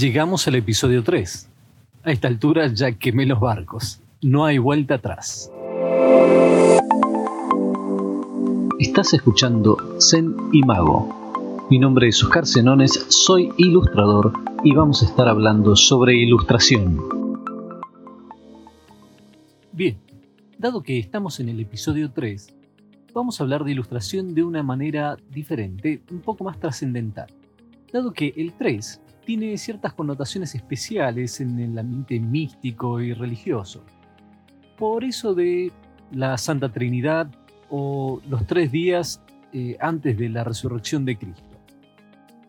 Llegamos al episodio 3. A esta altura ya quemé los barcos. No hay vuelta atrás. Estás escuchando Zen y Mago. Mi nombre es Oscar Senones, soy ilustrador y vamos a estar hablando sobre ilustración. Bien, dado que estamos en el episodio 3, vamos a hablar de ilustración de una manera diferente, un poco más trascendental. Dado que el 3 tiene ciertas connotaciones especiales en el ambiente místico y religioso. Por eso de la Santa Trinidad o los tres días eh, antes de la resurrección de Cristo.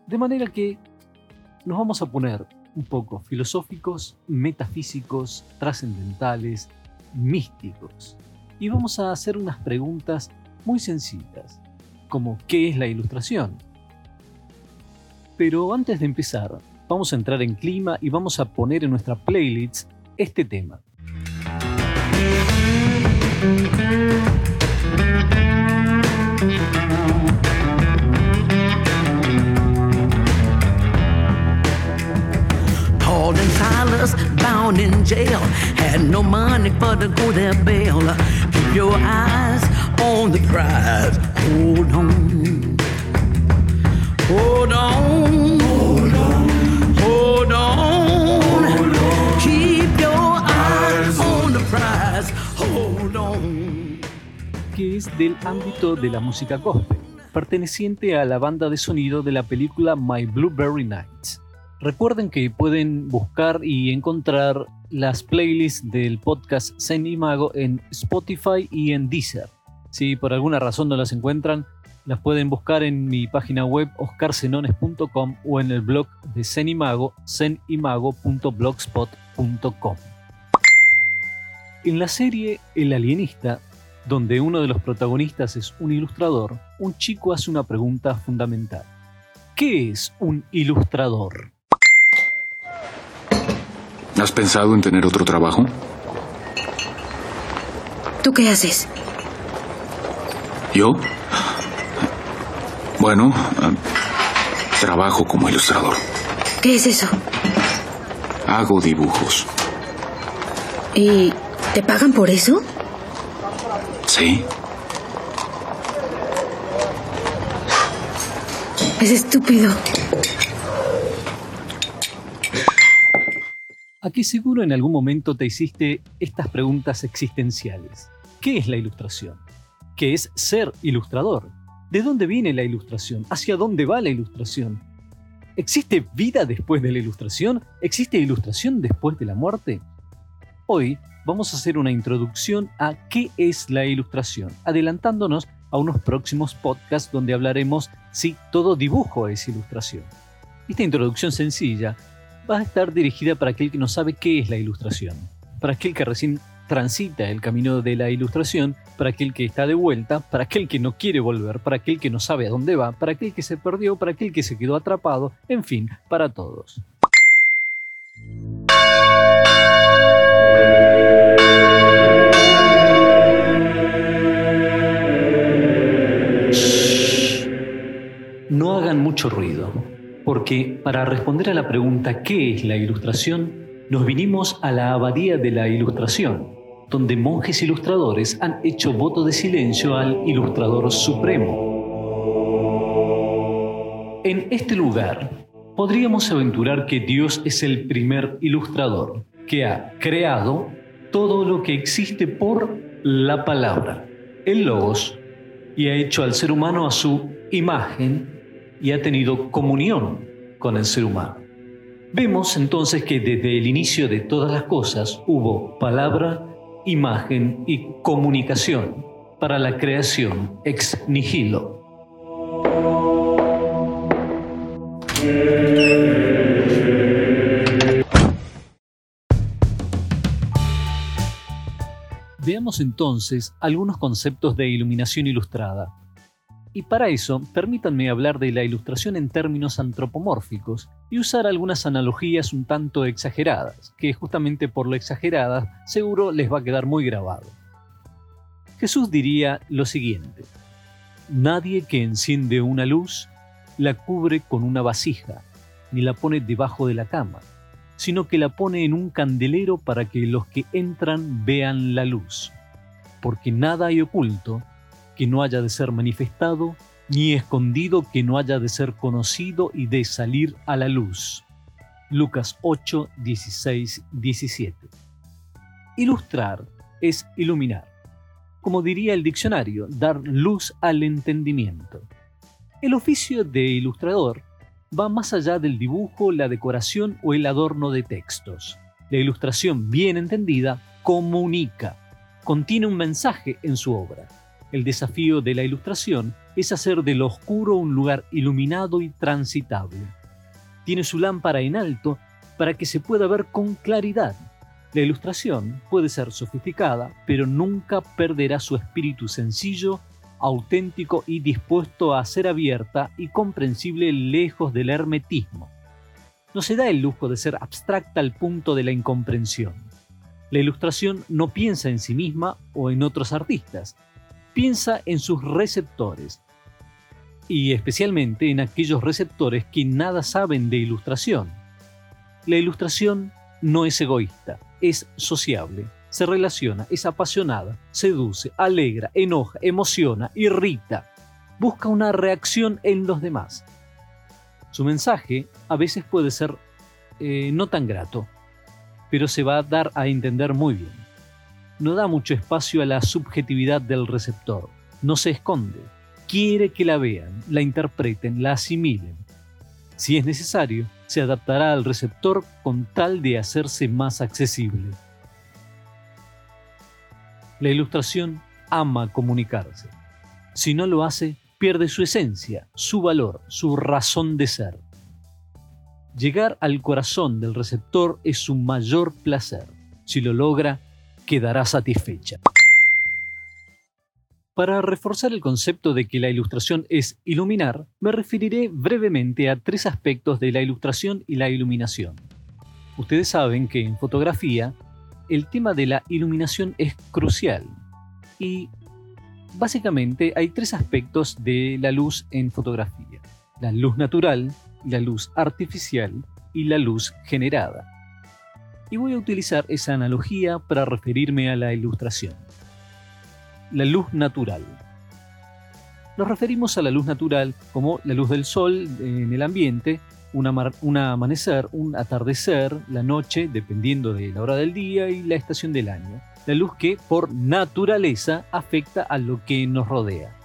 De manera que nos vamos a poner un poco filosóficos, metafísicos, trascendentales, místicos. Y vamos a hacer unas preguntas muy sencillas, como ¿qué es la ilustración? Pero antes de empezar, vamos a entrar en clima y vamos a poner en nuestra playlist este tema. Paul and Silas bound in jail had no money for to go their bail. Keep your eyes on the prize. Hold on. Que es del ámbito de la música gospel, perteneciente a la banda de sonido de la película My Blueberry Nights. Recuerden que pueden buscar y encontrar las playlists del podcast Zen y Mago en Spotify y en Deezer. Si por alguna razón no las encuentran, las pueden buscar en mi página web oscarsenones.com o en el blog de Zen y Mago, zenimago.blogspot.com. En la serie El alienista, donde uno de los protagonistas es un ilustrador, un chico hace una pregunta fundamental. ¿Qué es un ilustrador? ¿Has pensado en tener otro trabajo? ¿Tú qué haces? ¿Yo? Bueno, eh, trabajo como ilustrador. ¿Qué es eso? Hago dibujos. ¿Y te pagan por eso? ¿Sí? Es estúpido. Aquí seguro en algún momento te hiciste estas preguntas existenciales. ¿Qué es la ilustración? ¿Qué es ser ilustrador? ¿De dónde viene la ilustración? ¿Hacia dónde va la ilustración? ¿Existe vida después de la ilustración? ¿Existe ilustración después de la muerte? Hoy vamos a hacer una introducción a qué es la ilustración, adelantándonos a unos próximos podcasts donde hablaremos si todo dibujo es ilustración. Esta introducción sencilla va a estar dirigida para aquel que no sabe qué es la ilustración, para aquel que recién transita el camino de la ilustración, para aquel que está de vuelta, para aquel que no quiere volver, para aquel que no sabe a dónde va, para aquel que se perdió, para aquel que se quedó atrapado, en fin, para todos. No hagan mucho ruido, porque para responder a la pregunta ¿qué es la ilustración? nos vinimos a la abadía de la ilustración, donde monjes ilustradores han hecho voto de silencio al ilustrador supremo. En este lugar, podríamos aventurar que Dios es el primer ilustrador, que ha creado todo lo que existe por la palabra, el logos, y ha hecho al ser humano a su imagen y ha tenido comunión con el ser humano. Vemos entonces que desde el inicio de todas las cosas hubo palabra, imagen y comunicación para la creación ex nihilo. Veamos entonces algunos conceptos de iluminación ilustrada. Y para eso, permítanme hablar de la ilustración en términos antropomórficos y usar algunas analogías un tanto exageradas, que justamente por lo exageradas seguro les va a quedar muy grabado. Jesús diría lo siguiente, Nadie que enciende una luz la cubre con una vasija, ni la pone debajo de la cama, sino que la pone en un candelero para que los que entran vean la luz. Porque nada hay oculto que no haya de ser manifestado, ni escondido que no haya de ser conocido y de salir a la luz. Lucas 8, 16, 17. Ilustrar es iluminar. Como diría el diccionario, dar luz al entendimiento. El oficio de ilustrador va más allá del dibujo, la decoración o el adorno de textos. La ilustración bien entendida comunica, contiene un mensaje en su obra. El desafío de la ilustración es hacer de lo oscuro un lugar iluminado y transitable. Tiene su lámpara en alto para que se pueda ver con claridad. La ilustración puede ser sofisticada, pero nunca perderá su espíritu sencillo auténtico y dispuesto a ser abierta y comprensible lejos del hermetismo. No se da el lujo de ser abstracta al punto de la incomprensión. La ilustración no piensa en sí misma o en otros artistas, piensa en sus receptores, y especialmente en aquellos receptores que nada saben de ilustración. La ilustración no es egoísta, es sociable, se relaciona, es apasionada, seduce, alegra, enoja, emociona, irrita, busca una reacción en los demás. Su mensaje a veces puede ser eh, no tan grato, pero se va a dar a entender muy bien. No da mucho espacio a la subjetividad del receptor, no se esconde, quiere que la vean, la interpreten, la asimilen. Si es necesario, se adaptará al receptor con tal de hacerse más accesible. La ilustración ama comunicarse. Si no lo hace, pierde su esencia, su valor, su razón de ser. Llegar al corazón del receptor es su mayor placer. Si lo logra, quedará satisfecha. Para reforzar el concepto de que la ilustración es iluminar, me referiré brevemente a tres aspectos de la ilustración y la iluminación. Ustedes saben que en fotografía el tema de la iluminación es crucial. Y básicamente hay tres aspectos de la luz en fotografía. La luz natural, la luz artificial y la luz generada. Y voy a utilizar esa analogía para referirme a la ilustración. La luz natural. Nos referimos a la luz natural como la luz del sol en el ambiente un, amanecer, un atardecer, la noche, dependiendo de la hora del día y la estación del año. La luz que, por naturaleza, afecta a lo que nos rodea.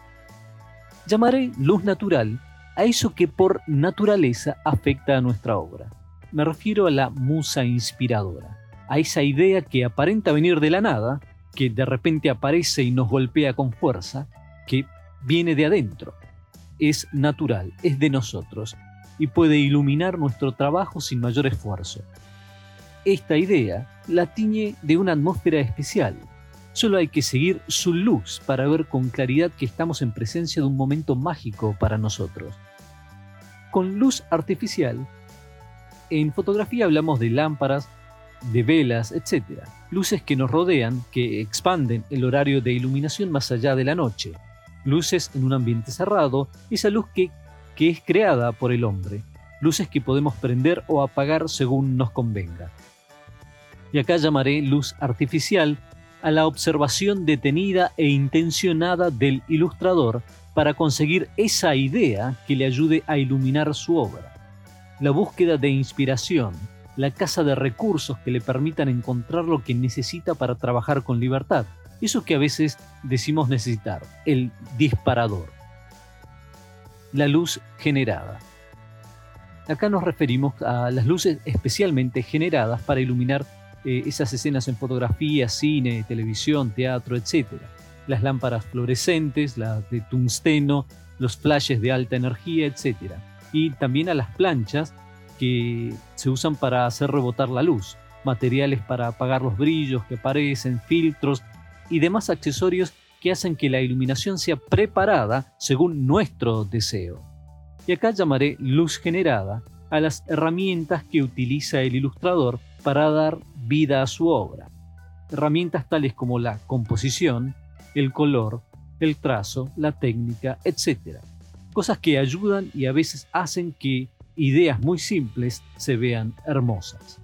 Llamaré luz natural a eso que por naturaleza afecta a nuestra obra. Me refiero a la musa inspiradora, a esa idea que aparenta venir de la nada, que de repente aparece y nos golpea con fuerza, que viene de adentro. Es natural, es de nosotros, y puede iluminar nuestro trabajo sin mayor esfuerzo. Esta idea la tiñe de una atmósfera especial. Solo hay que seguir su luz para ver con claridad que estamos en presencia de un momento mágico para nosotros. Con luz artificial, en fotografía hablamos de lámparas, de velas, etc. Luces que nos rodean, que expanden el horario de iluminación más allá de la noche. Luces en un ambiente cerrado, esa luz que que es creada por el hombre, luces que podemos prender o apagar según nos convenga. Y acá llamaré luz artificial a la observación detenida e intencionada del ilustrador para conseguir esa idea que le ayude a iluminar su obra. La búsqueda de inspiración, la caza de recursos que le permitan encontrar lo que necesita para trabajar con libertad. Eso que a veces decimos necesitar, el disparador la luz generada. Acá nos referimos a las luces especialmente generadas para iluminar eh, esas escenas en fotografía, cine, televisión, teatro, etc. Las lámparas fluorescentes, las de tungsteno, los flashes de alta energía, etc. Y también a las planchas que se usan para hacer rebotar la luz, materiales para apagar los brillos que aparecen, filtros y demás accesorios que hacen que la iluminación sea preparada según nuestro deseo. Y acá llamaré luz generada a las herramientas que utiliza el ilustrador para dar vida a su obra. Herramientas tales como la composición, el color, el trazo, la técnica, etc. Cosas que ayudan y a veces hacen que ideas muy simples se vean hermosas.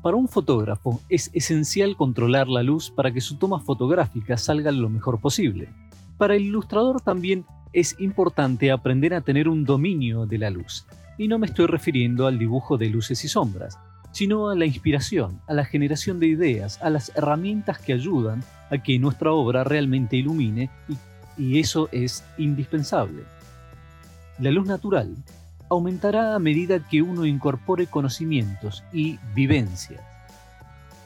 Para un fotógrafo es esencial controlar la luz para que su toma fotográfica salga lo mejor posible. Para el ilustrador también es importante aprender a tener un dominio de la luz. Y no me estoy refiriendo al dibujo de luces y sombras, sino a la inspiración, a la generación de ideas, a las herramientas que ayudan a que nuestra obra realmente ilumine y, y eso es indispensable. La luz natural aumentará a medida que uno incorpore conocimientos y vivencias.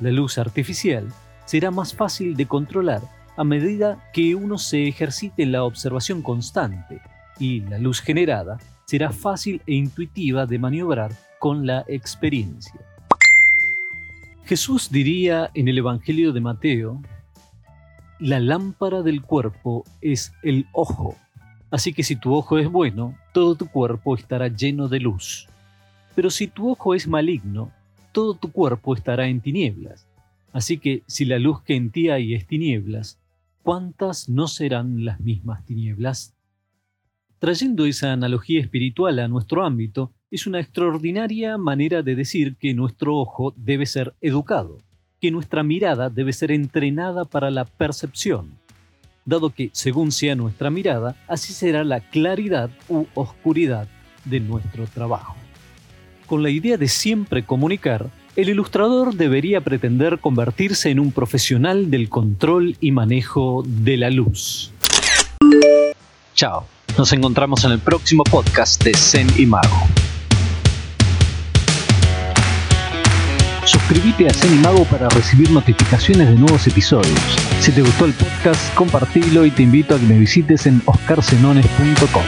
La luz artificial será más fácil de controlar a medida que uno se ejercite la observación constante y la luz generada será fácil e intuitiva de maniobrar con la experiencia. Jesús diría en el Evangelio de Mateo, la lámpara del cuerpo es el ojo, así que si tu ojo es bueno, todo tu cuerpo estará lleno de luz. Pero si tu ojo es maligno, todo tu cuerpo estará en tinieblas. Así que si la luz que en ti hay es tinieblas, ¿cuántas no serán las mismas tinieblas? Trayendo esa analogía espiritual a nuestro ámbito, es una extraordinaria manera de decir que nuestro ojo debe ser educado, que nuestra mirada debe ser entrenada para la percepción, dado que según sea nuestra mirada, así será la claridad u oscuridad de nuestro trabajo. Con la idea de siempre comunicar, el ilustrador debería pretender convertirse en un profesional del control y manejo de la luz. Chao, nos encontramos en el próximo podcast de Zen y Mago. Suscríbete a Mago para recibir notificaciones de nuevos episodios. Si te gustó el podcast, compartilo y te invito a que me visites en oscarsenones.com.